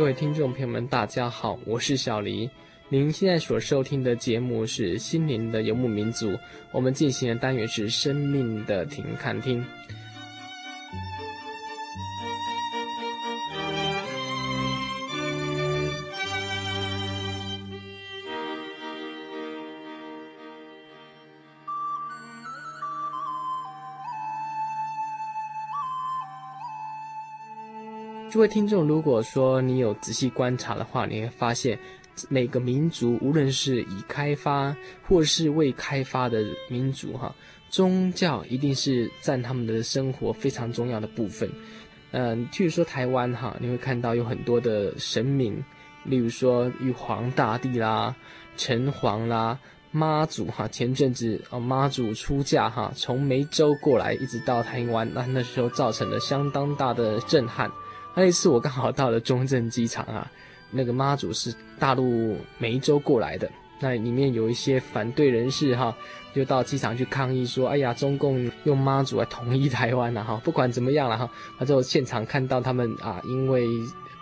各位听众朋友们，大家好，我是小黎。您现在所收听的节目是《心灵的游牧民族》，我们进行的单元是“生命的停看听”。诸位听众，如果说你有仔细观察的话，你会发现，每个民族，无论是已开发或是未开发的民族，哈，宗教一定是占他们的生活非常重要的部分。嗯，譬如说台湾，哈，你会看到有很多的神明，例如说玉皇大帝啦、城隍啦、妈祖，哈，前阵子啊，妈祖出嫁，哈，从梅州过来，一直到台湾，那那时候造成了相当大的震撼。那一次我刚好到了中正机场啊，那个妈祖是大陆梅州过来的，那里面有一些反对人士哈，就到机场去抗议说，哎呀，中共用妈祖来统一台湾了哈，不管怎么样了哈，那就现场看到他们啊，因为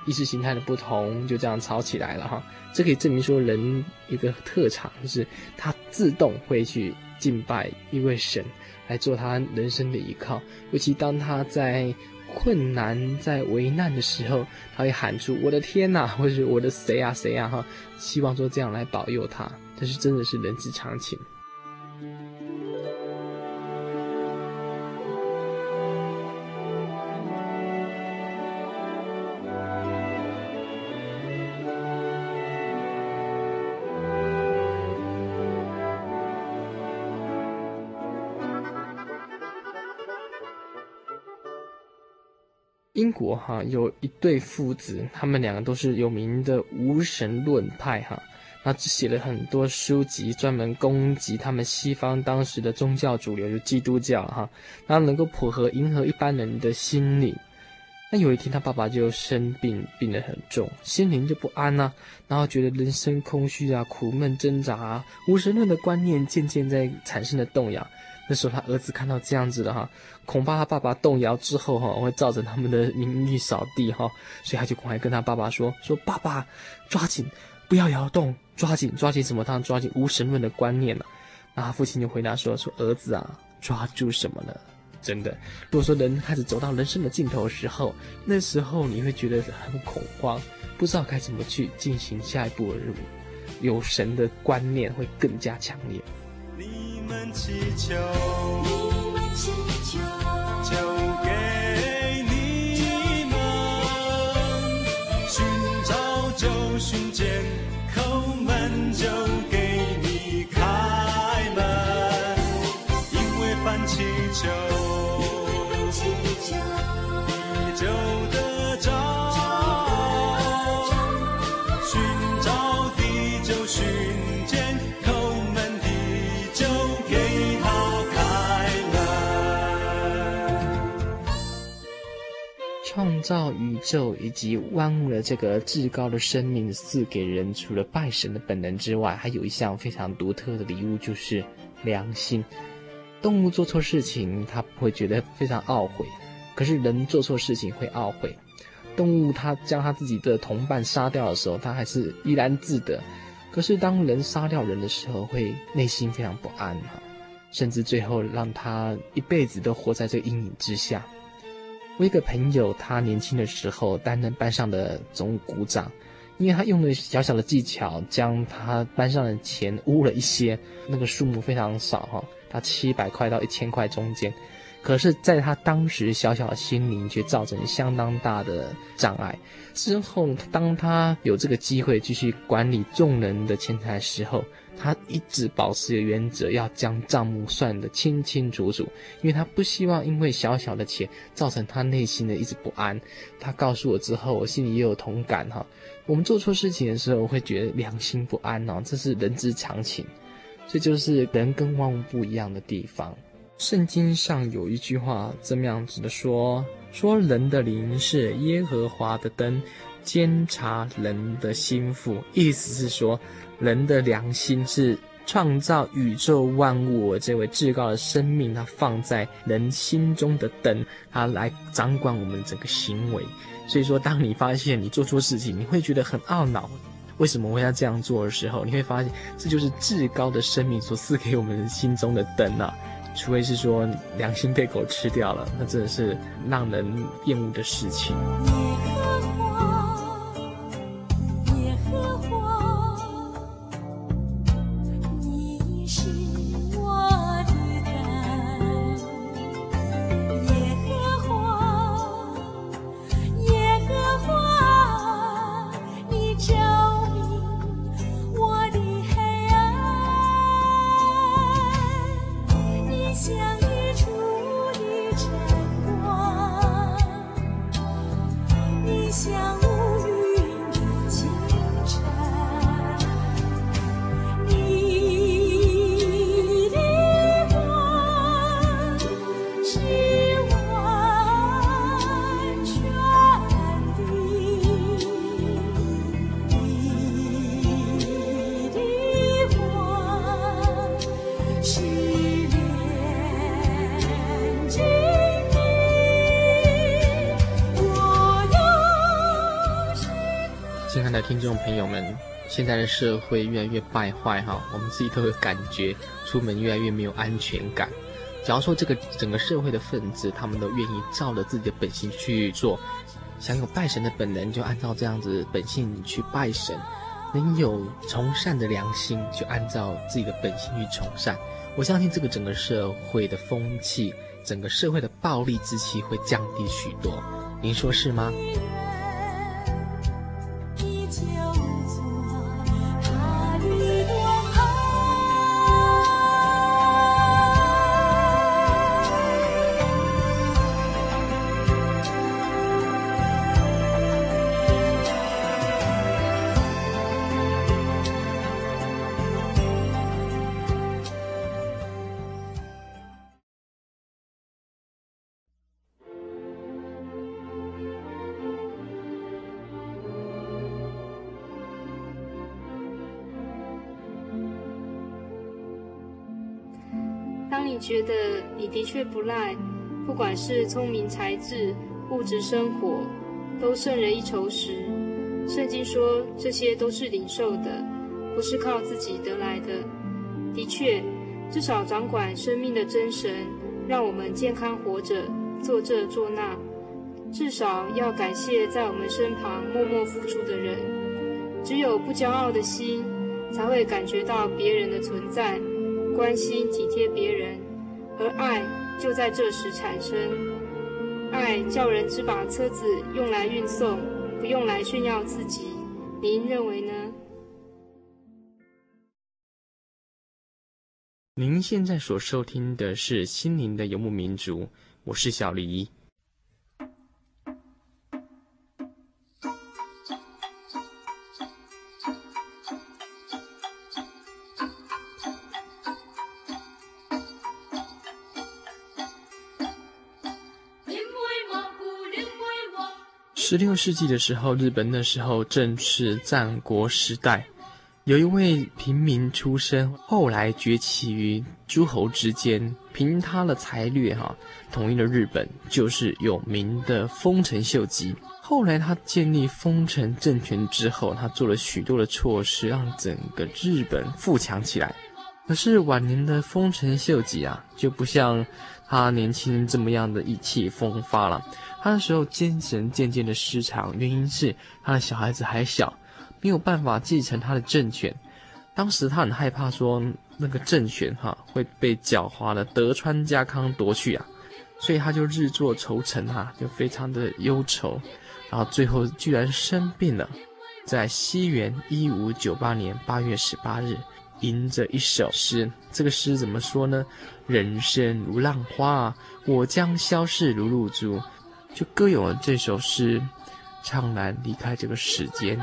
意识形态的不同，就这样吵起来了哈，这可以证明说人一个特长就是他自动会去敬拜一位神来做他人生的依靠，尤其当他在。困难在为难的时候，他会喊出“我的天呐” 或者是“我的谁啊谁啊”哈，希望说这样来保佑他，但是真的是人之常情。英国哈有一对父子，他们两个都是有名的无神论派哈，那只写了很多书籍，专门攻击他们西方当时的宗教主流，就基督教哈，然后能够符合迎合一般人的心理。那有一天他爸爸就生病，病得很重，心灵就不安呐、然后觉得人生空虚啊，苦闷挣扎啊，无神论的观念渐渐在产生了动摇。那时候他儿子看到这样子的哈，恐怕他爸爸动摇之后哈，会造成他们的名誉扫地哈，所以他就赶快跟他爸爸说：“说爸爸，抓紧不要摇动，抓紧抓紧什么？他抓紧无神论的观念了。”然后他父亲就回答说：“说儿子啊，抓住什么呢？真的，如果说人开始走到人生的尽头的时候，那时候你会觉得很恐慌，不知道该怎么去进行下一步的任务，有神的观念会更加强烈。”你们祈求，你们祈求，就给你们寻找就寻见，叩门就给造宇宙以及万物的这个至高的生命赐给人，除了拜神的本能之外，还有一项非常独特的礼物，就是良心。动物做错事情，它不会觉得非常懊悔；可是人做错事情会懊悔。动物它将它自己的同伴杀掉的时候，它还是怡然自得；可是当人杀掉人的时候，会内心非常不安哈，甚至最后让他一辈子都活在这阴影之下。我一个朋友，他年轻的时候担任班上的总务股长，因为他用了小小的技巧，将他班上的钱污了一些，那个数目非常少哈，他七百块到一千块中间，可是在他当时小小的心灵却造成相当大的障碍。之后，当他有这个机会继续管理众人的钱财时候，他一直保持的原则，要将账目算得清清楚楚，因为他不希望因为小小的钱造成他内心的一直不安。他告诉我之后，我心里也有同感哈。我们做错事情的时候，我会觉得良心不安哦，这是人之常情。这就是人跟万物不一样的地方。圣经上有一句话这么样子的说：说人的灵是耶和华的灯，监察人的心腹。意思是说。人的良心是创造宇宙万物这位至高的生命，他放在人心中的灯，他来掌管我们整个行为。所以说，当你发现你做错事情，你会觉得很懊恼，为什么我要这样做的时候，你会发现这就是至高的生命所赐给我们心中的灯啊！除非是说良心被狗吃掉了，那真的是让人厌恶的事情。听众朋友们，现在的社会越来越败坏哈，我们自己都有感觉，出门越来越没有安全感。假如说这个整个社会的分子，他们都愿意照着自己的本性去做，想有拜神的本能，就按照这样子本性去拜神；能有从善的良心，就按照自己的本性去从善。我相信这个整个社会的风气，整个社会的暴力之气会降低许多。您说是吗？你觉得你的确不赖，不管是聪明才智、物质生活，都胜人一筹时，圣经说这些都是领受的，不是靠自己得来的。的确，至少掌管生命的真神，让我们健康活着，做这做那。至少要感谢在我们身旁默默付出的人。只有不骄傲的心，才会感觉到别人的存在，关心体贴别人。而爱就在这时产生，爱叫人只把车子用来运送，不用来炫耀自己。您认为呢？您现在所收听的是心灵的游牧民族，我是小黎。十六世纪的时候，日本那时候正是战国时代，有一位平民出身，后来崛起于诸侯之间，凭他的才略哈，统一了日本，就是有名的丰臣秀吉。后来他建立丰臣政权之后，他做了许多的措施，让整个日本富强起来。可是晚年的丰臣秀吉啊，就不像他年轻这么样的意气风发了。他的时候精神渐渐的失常，原因是他的小孩子还小，没有办法继承他的政权。当时他很害怕说那个政权哈会被狡猾的德川家康夺去啊，所以他就日作愁城哈，就非常的忧愁，然后最后居然生病了，在西元一五九八年八月十八日，吟着一首诗，这个诗怎么说呢？人生如浪花，我将消逝如露珠。就歌咏了这首诗，怅然离开这个世间。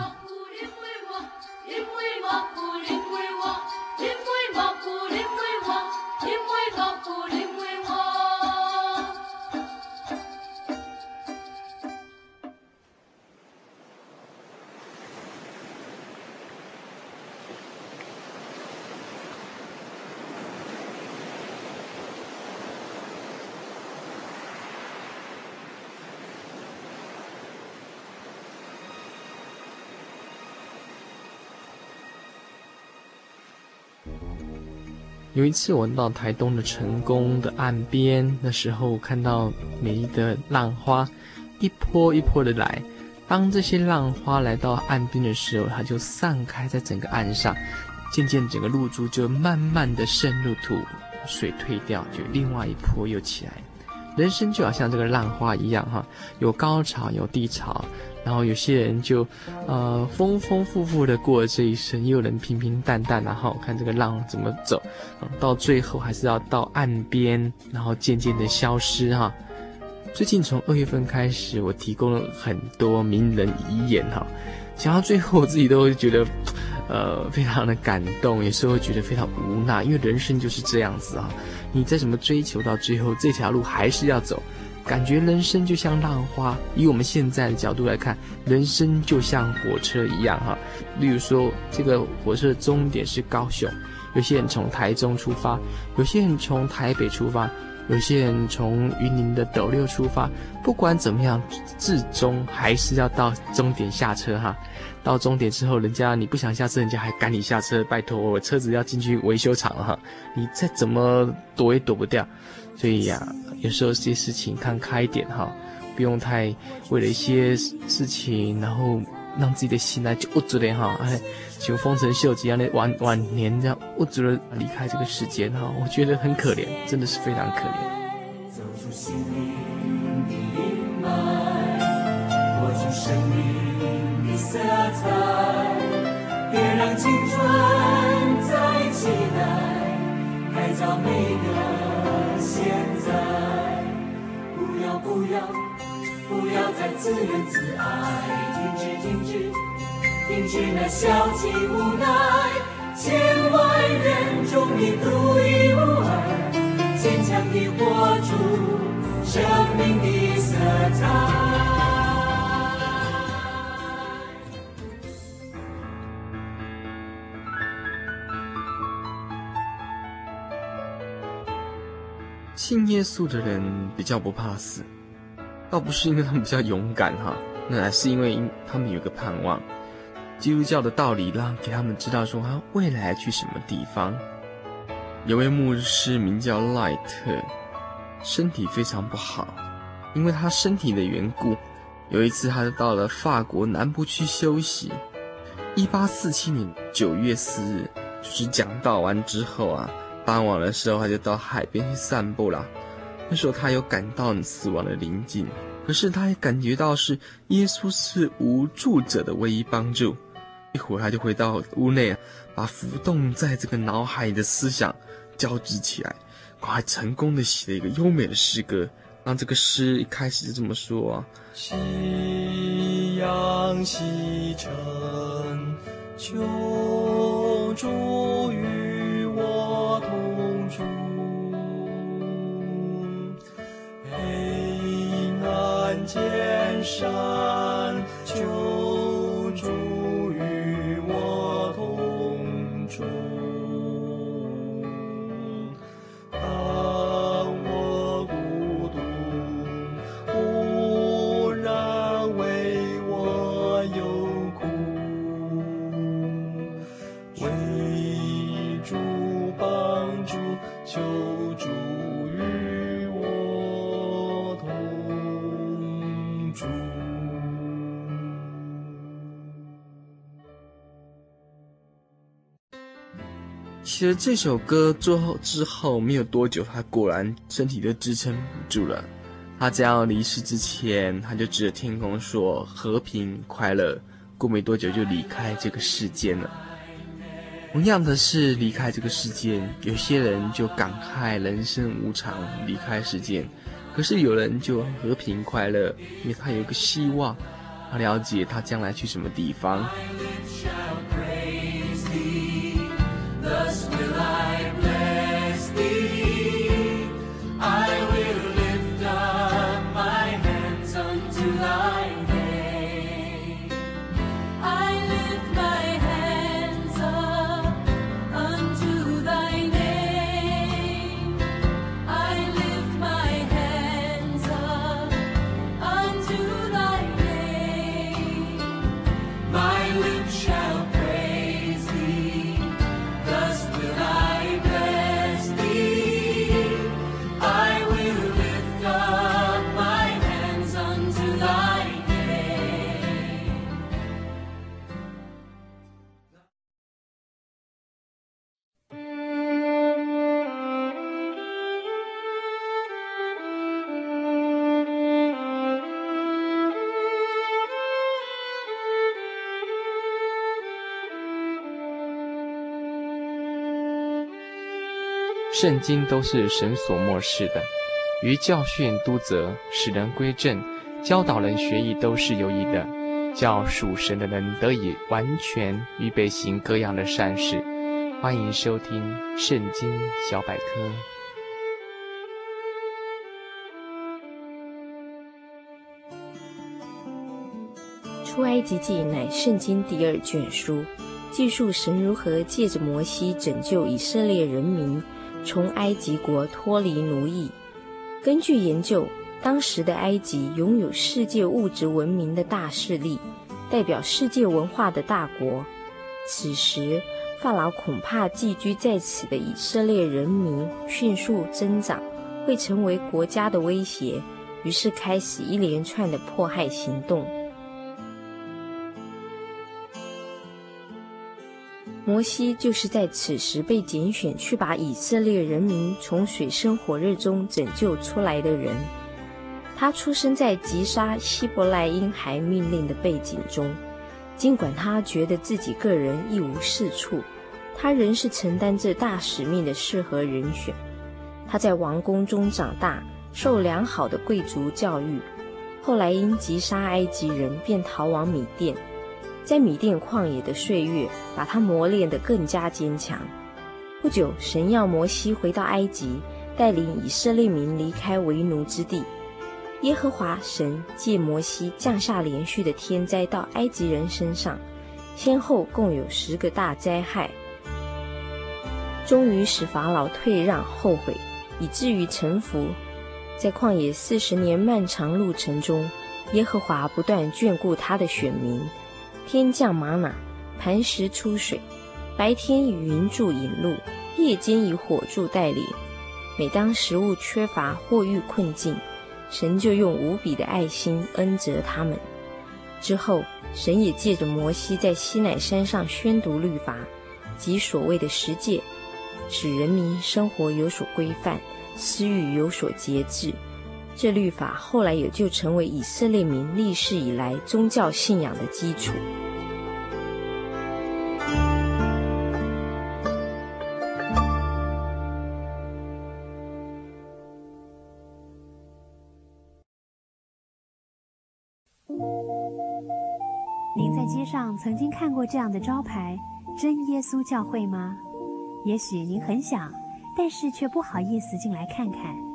有一次我到台东的成功的岸边，那时候看到美丽的浪花一波一波的来。当这些浪花来到岸边的时候，它就散开在整个岸上，渐渐整个露珠就慢慢的渗入土，水退掉，就另外一波又起来。人生就好像这个浪花一样，哈，有高潮有低潮，然后有些人就，呃，丰丰富富的过了这一生，又有人平平淡淡，然后看这个浪怎么走，到最后还是要到岸边，然后渐渐的消失，哈。最近从二月份开始，我提供了很多名人遗言哈，讲到最后我自己都会觉得，呃，非常的感动，有时候会觉得非常无奈，因为人生就是这样子啊，你再怎么追求，到最后这条路还是要走，感觉人生就像浪花。以我们现在的角度来看，人生就像火车一样哈，例如说这个火车的终点是高雄，有些人从台中出发，有些人从台北出发。有些人从云林的斗六出发，不管怎么样，至终还是要到终点下车哈。到终点之后，人家你不想下车，人家还赶你下车，拜托我车子要进去维修厂了哈。你再怎么躲也躲不掉，所以呀、有时候这些事情看开一点哈，不用太为了一些事情，然后。让自己的心来就无助的哈，哎，像丰臣秀吉一样的晚晚年这样无助的离开这个世间哈，我觉得很可怜，真的是非常可怜。走出心灵的阴霾，活出生命的色彩，别让青春再起来，改造每个现在，不要不要。不要再自怨自艾，停止停止停止那消极无奈，千万人中你独一无二，坚强地活出生命的色彩。信耶稣的人比较不怕死。倒不是因为他们比较勇敢哈，那还是因为他们有个盼望。基督教的道理让给他们知道说他未来去什么地方。有位牧师名叫赖特，身体非常不好，因为他身体的缘故，有一次他就到了法国南部去休息。一八四七年九月四日，就是讲道完之后啊，傍晚的时候他就到海边去散步了。那时候他有感到死亡的临近，可是他也感觉到是耶稣是无助者的唯一帮助。一会儿他就回到屋内，把浮动在这个脑海里的思想交织起来，还成功的写了一个优美的诗歌。让这个诗一开始就这么说啊：夕阳西沉，求主与我同住。黑暗见山求其实这首歌做后之后没有多久，他果然身体就支撑不住了。他将要离世之前，他就指着天空说：“和平快乐。”过没多久就离开这个世间了。同样的是，离开这个世间，有些人就感慨人生无常，离开世间；可是有人就和平快乐，因为他有一个希望，他了解他将来去什么地方。圣经都是神所默示的，于教训、督责、使人归正、教导人学艺，都是有益的，叫属神的人得以完全预备行各样的善事。欢迎收听《圣经小百科》。出埃及记乃圣经第二卷书，记述神如何借着摩西拯救以色列人民从埃及国脱离奴役。根据研究，当时的埃及拥有世界物质文明的大势力，代表世界文化的大国。此时，法老恐怕寄居在此的以色列人民迅速增长，会成为国家的威胁，于是开始一连串的迫害行动。摩西就是在此时被拣选去把以色列人民从水深火热中拯救出来的人。他出生在击杀希伯来婴孩命令的背景中，尽管他觉得自己个人一无是处，他仍是承担着大使命的适合人选。他在王宫中长大，受良好的贵族教育，后来因击杀埃及人，便逃往米甸。在米甸旷野的岁月，把他磨练得更加坚强。不久，神要摩西回到埃及，带领以色列民离开为奴之地。耶和华神借摩西降下连续的天灾到埃及人身上，先后共有十个大灾害，终于使法老退让后悔，以至于臣服。在旷野四十年漫长路程中，耶和华不断眷顾他的选民。天降玛瑙，磐石出水；白天以云柱引路，夜间以火柱带领。每当食物缺乏或遇困境，神就用无比的爱心恩泽他们。之后，神也借着摩西在西乃山上宣读律法，即所谓的十诫，使人民生活有所规范，私欲有所节制。这律法后来也就成为以色列民历世以来宗教信仰的基础。您在街上曾经看过这样的招牌“真耶稣教会”吗？也许您很想，但是却不好意思进来看看。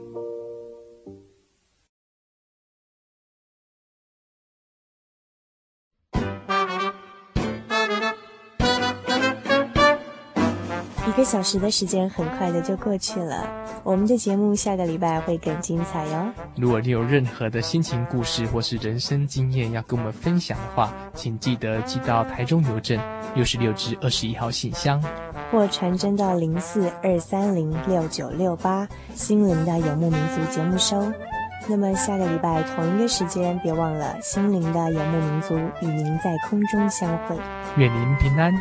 个小时的时间很快的就过去了，我们的节目下个礼拜会更精彩哟。如果你有任何的心情故事或是人生经验要跟我们分享的话，请记得寄到台中邮政六十六至二十一号信箱，或传真到零四二三零六九六八心灵的游牧民族节目收。那么下个礼拜同一个时间，别忘了心灵的游牧民族与您在空中相会。愿您平安。